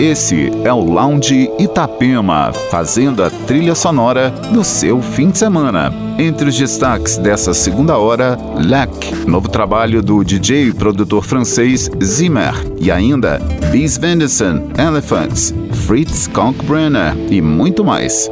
Esse é o Lounge Itapema, fazendo a trilha sonora do seu fim de semana. Entre os destaques dessa segunda hora, Lac, novo trabalho do DJ e produtor francês Zimmer, e ainda Bees Venison, Elephants, Fritz Kalkbrenner e muito mais.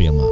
兵吗？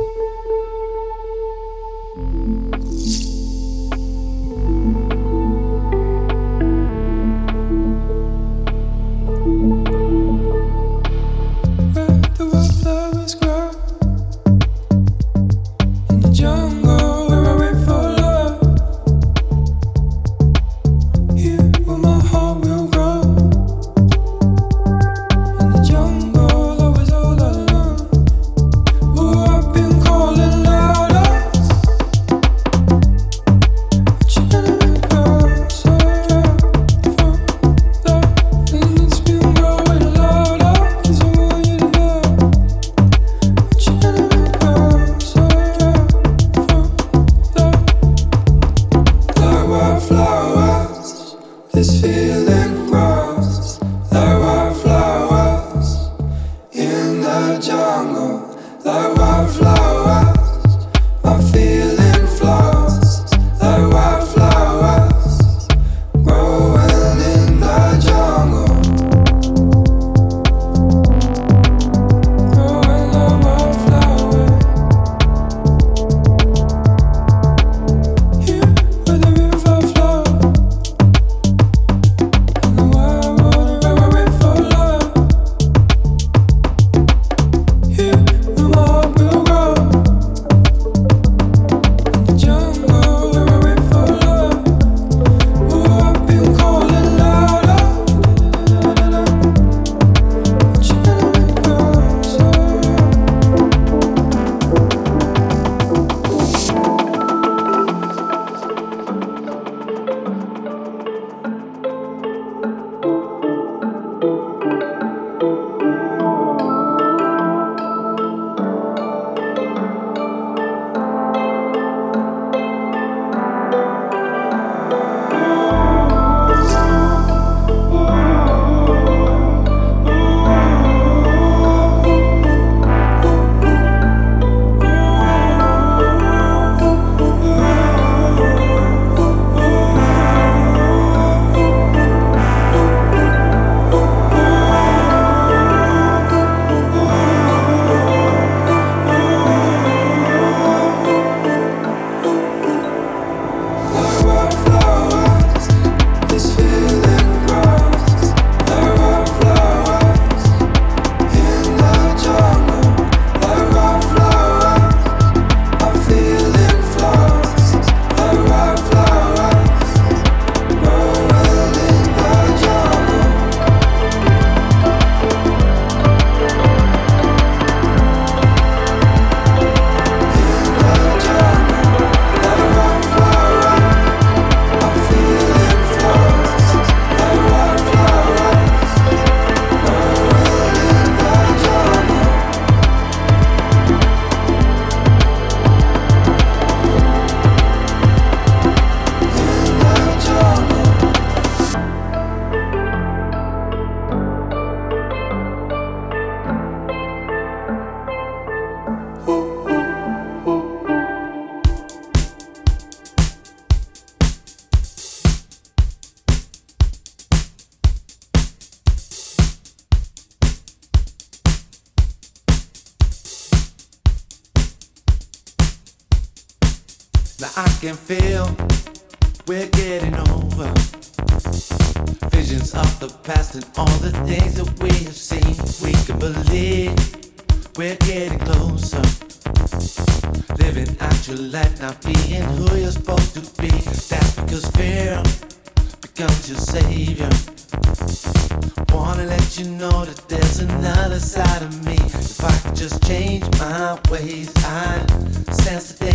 you know that there's another side of me? If I could just change my ways, I sense that.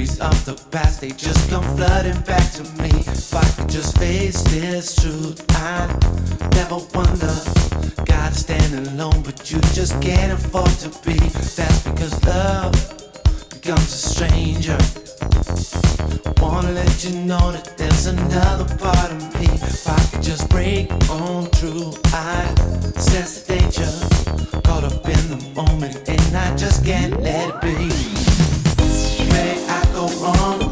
memories of the past, they just come flooding back to me. If I could just face this truth, I'd never wonder. Gotta stand alone, but you just can't afford to be. That's because love becomes a stranger. Wanna let you know that there's another part of me. If I could just break on through, I sense the danger. Caught up in the moment, and I just can't let it be wrong.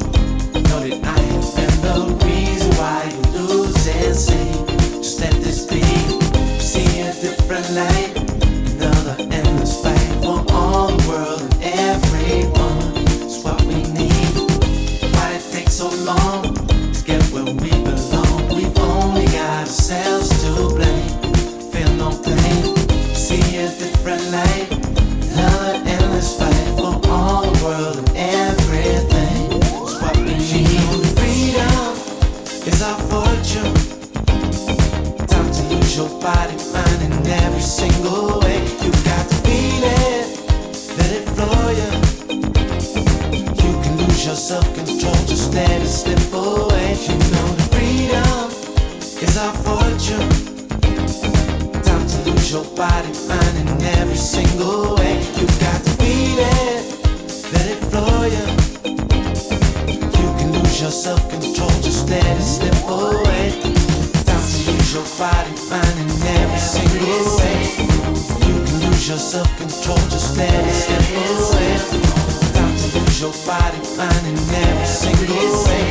body fine in every single way.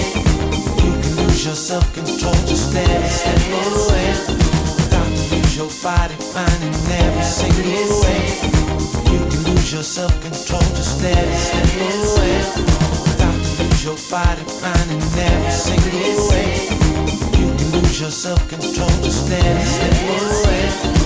You can lose your self control just every step of the way. Stop to lose your body fine in every single way. You can lose your self control just every step of the way. Stop to lose your body fine in every single way. You can lose your self control just every step of the way.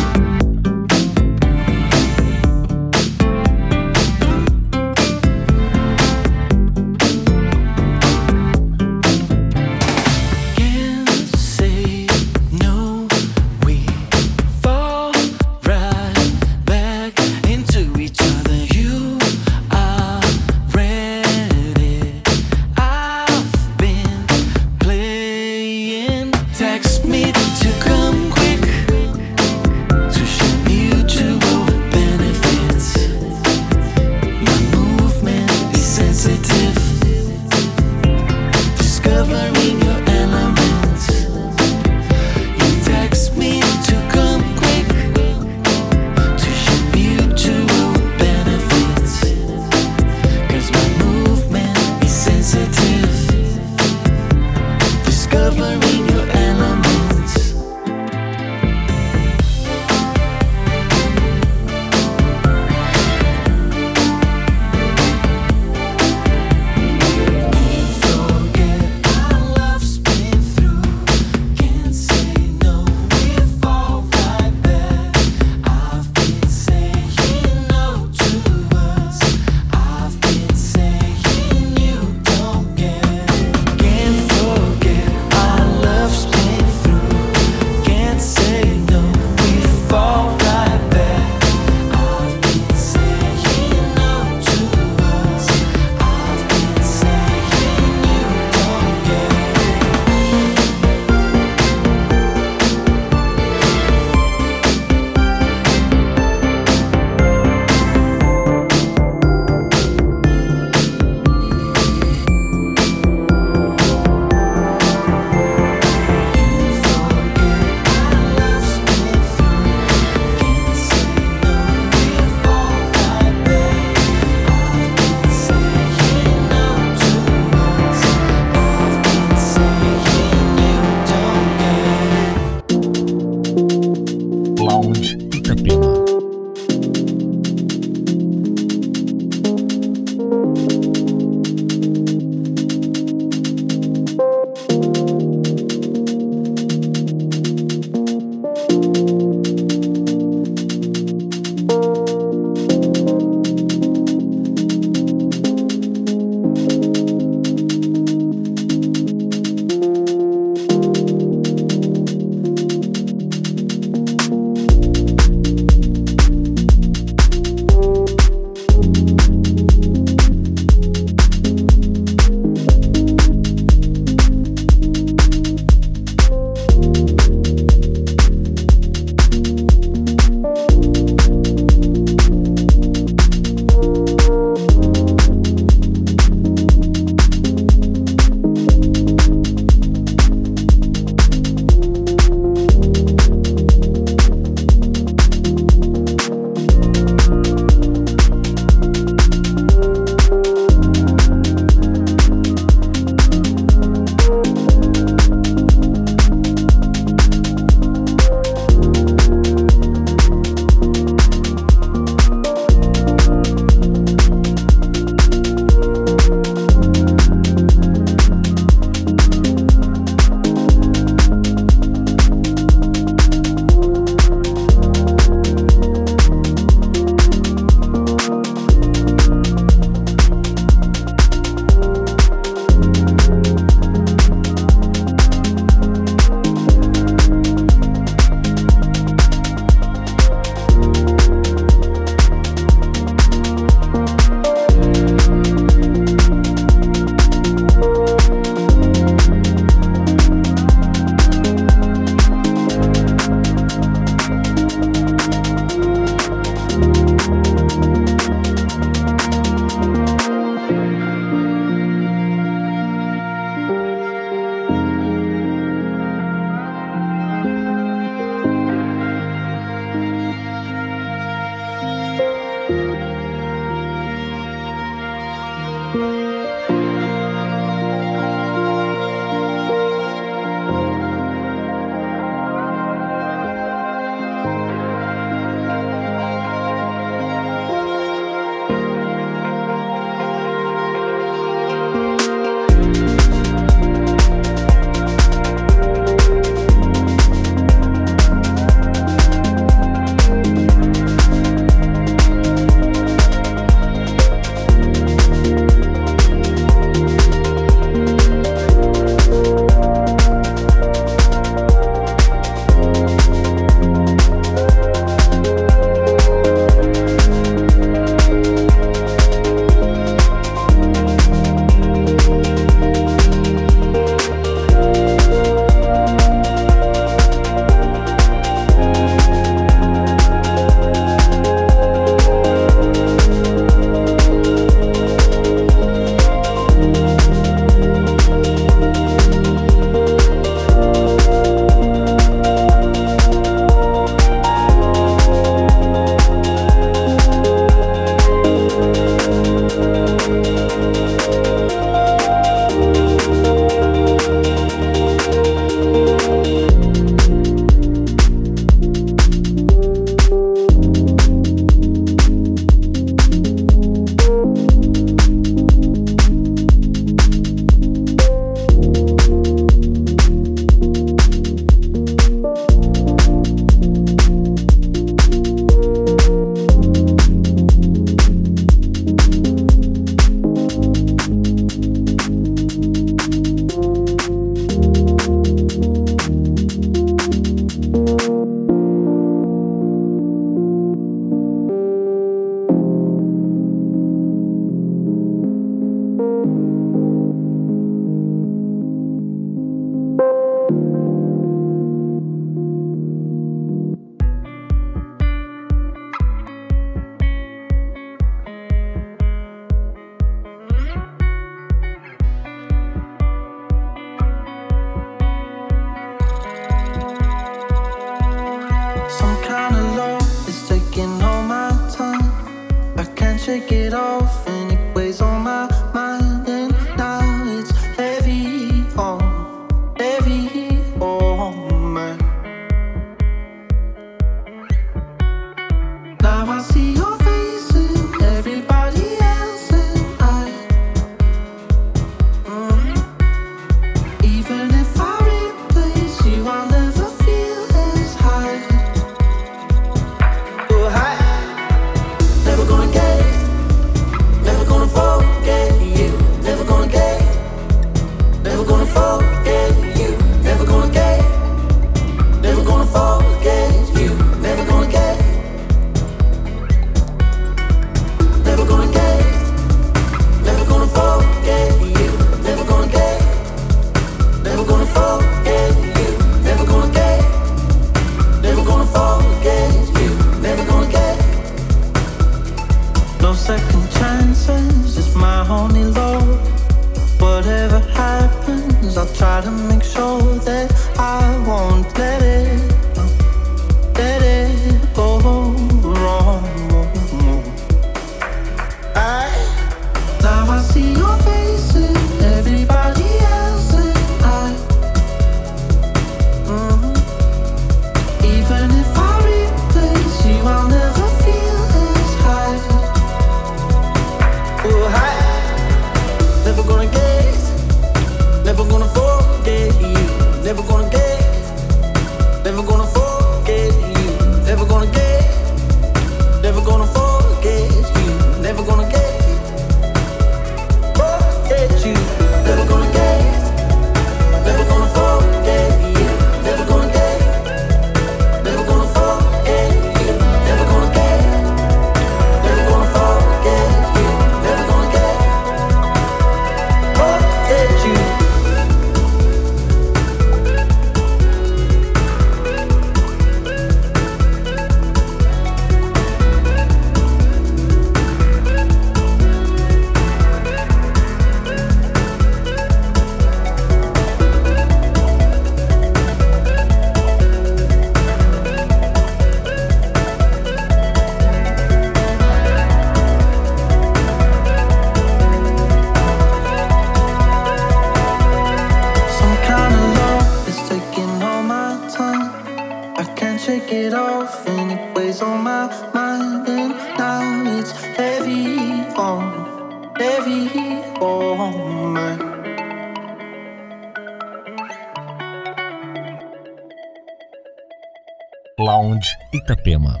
Lounge Itapema.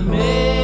made.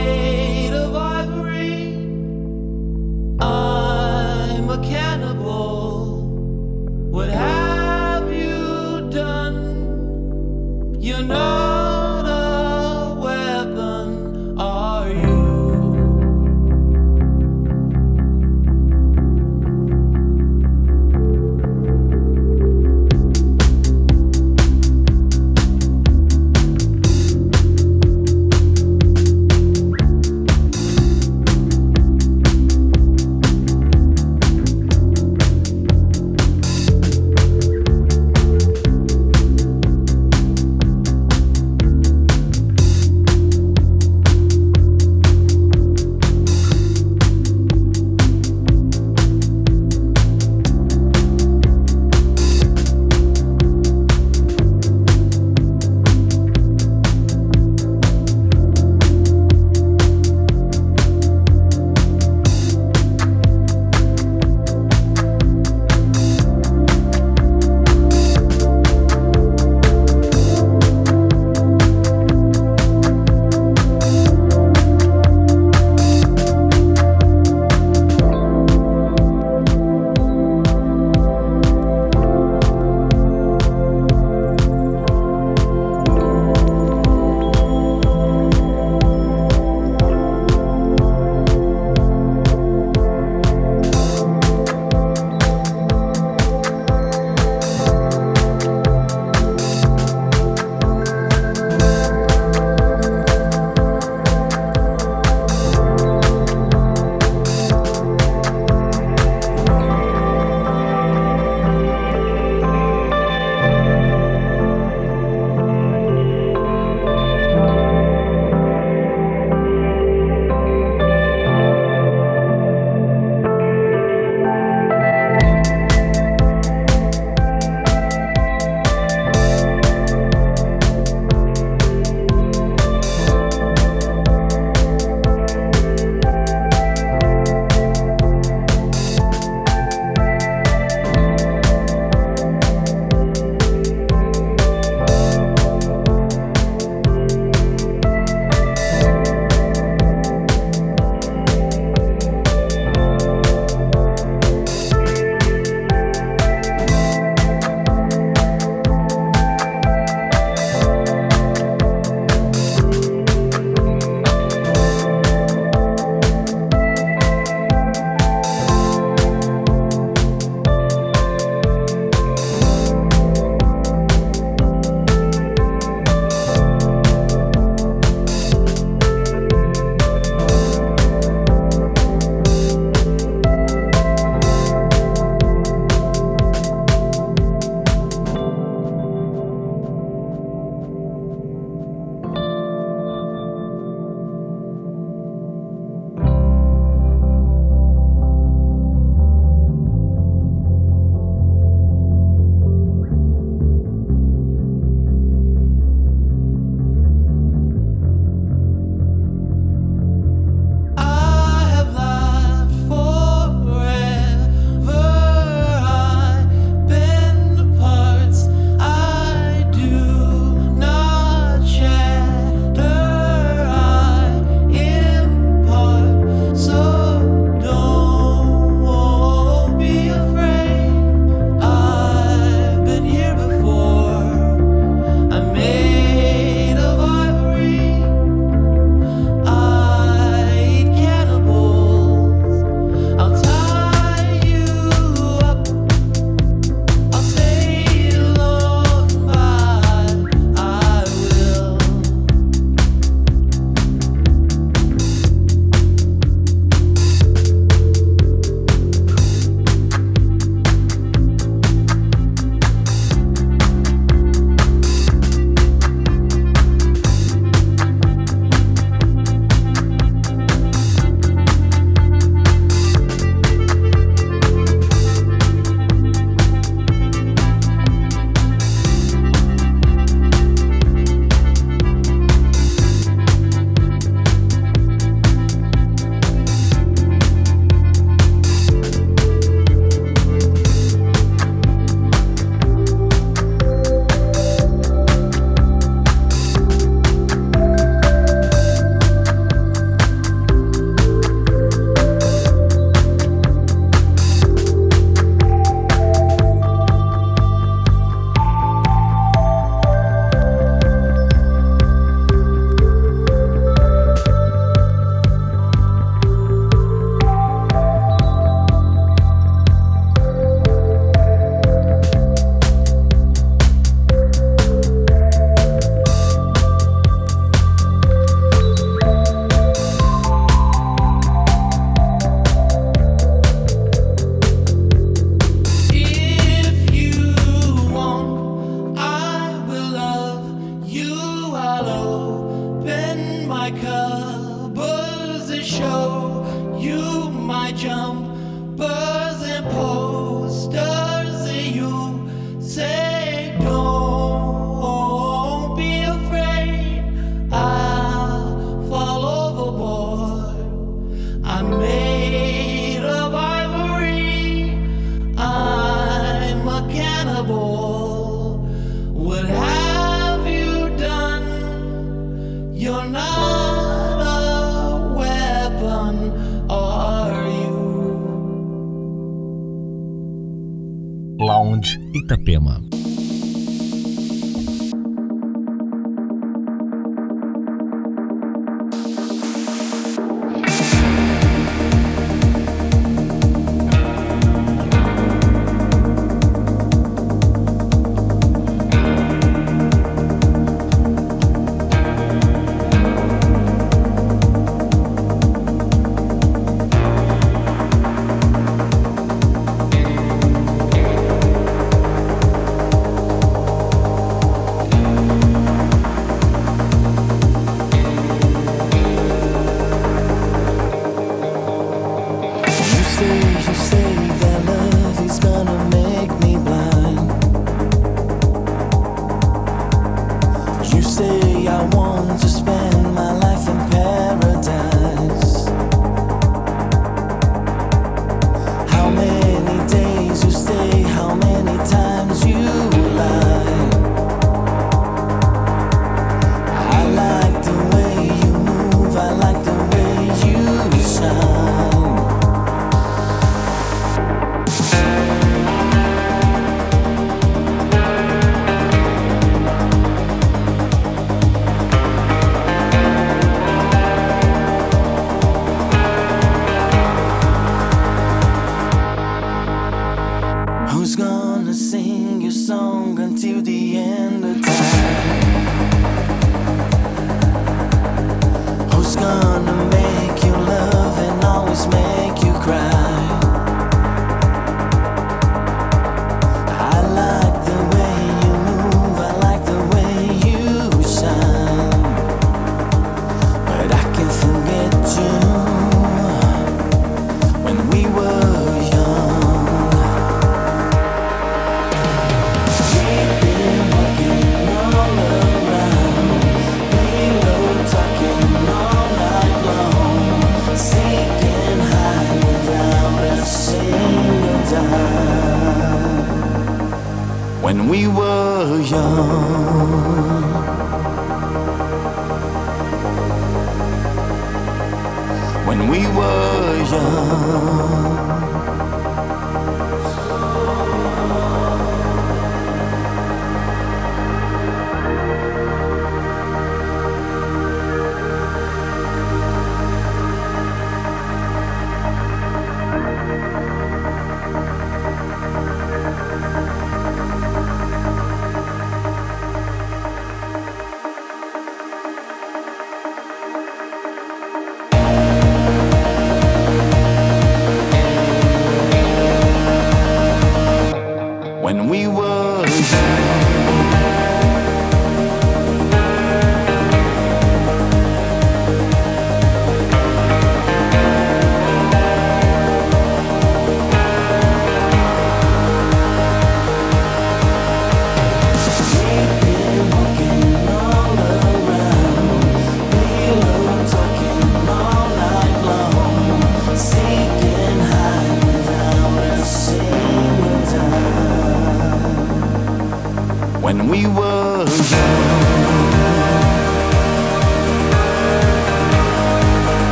we were young.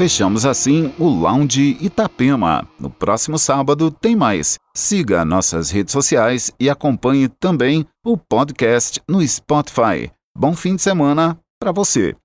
Fechamos assim o Lounge Itapema. No próximo sábado tem mais. Siga nossas redes sociais e acompanhe também o podcast no Spotify. Bom fim de semana para você.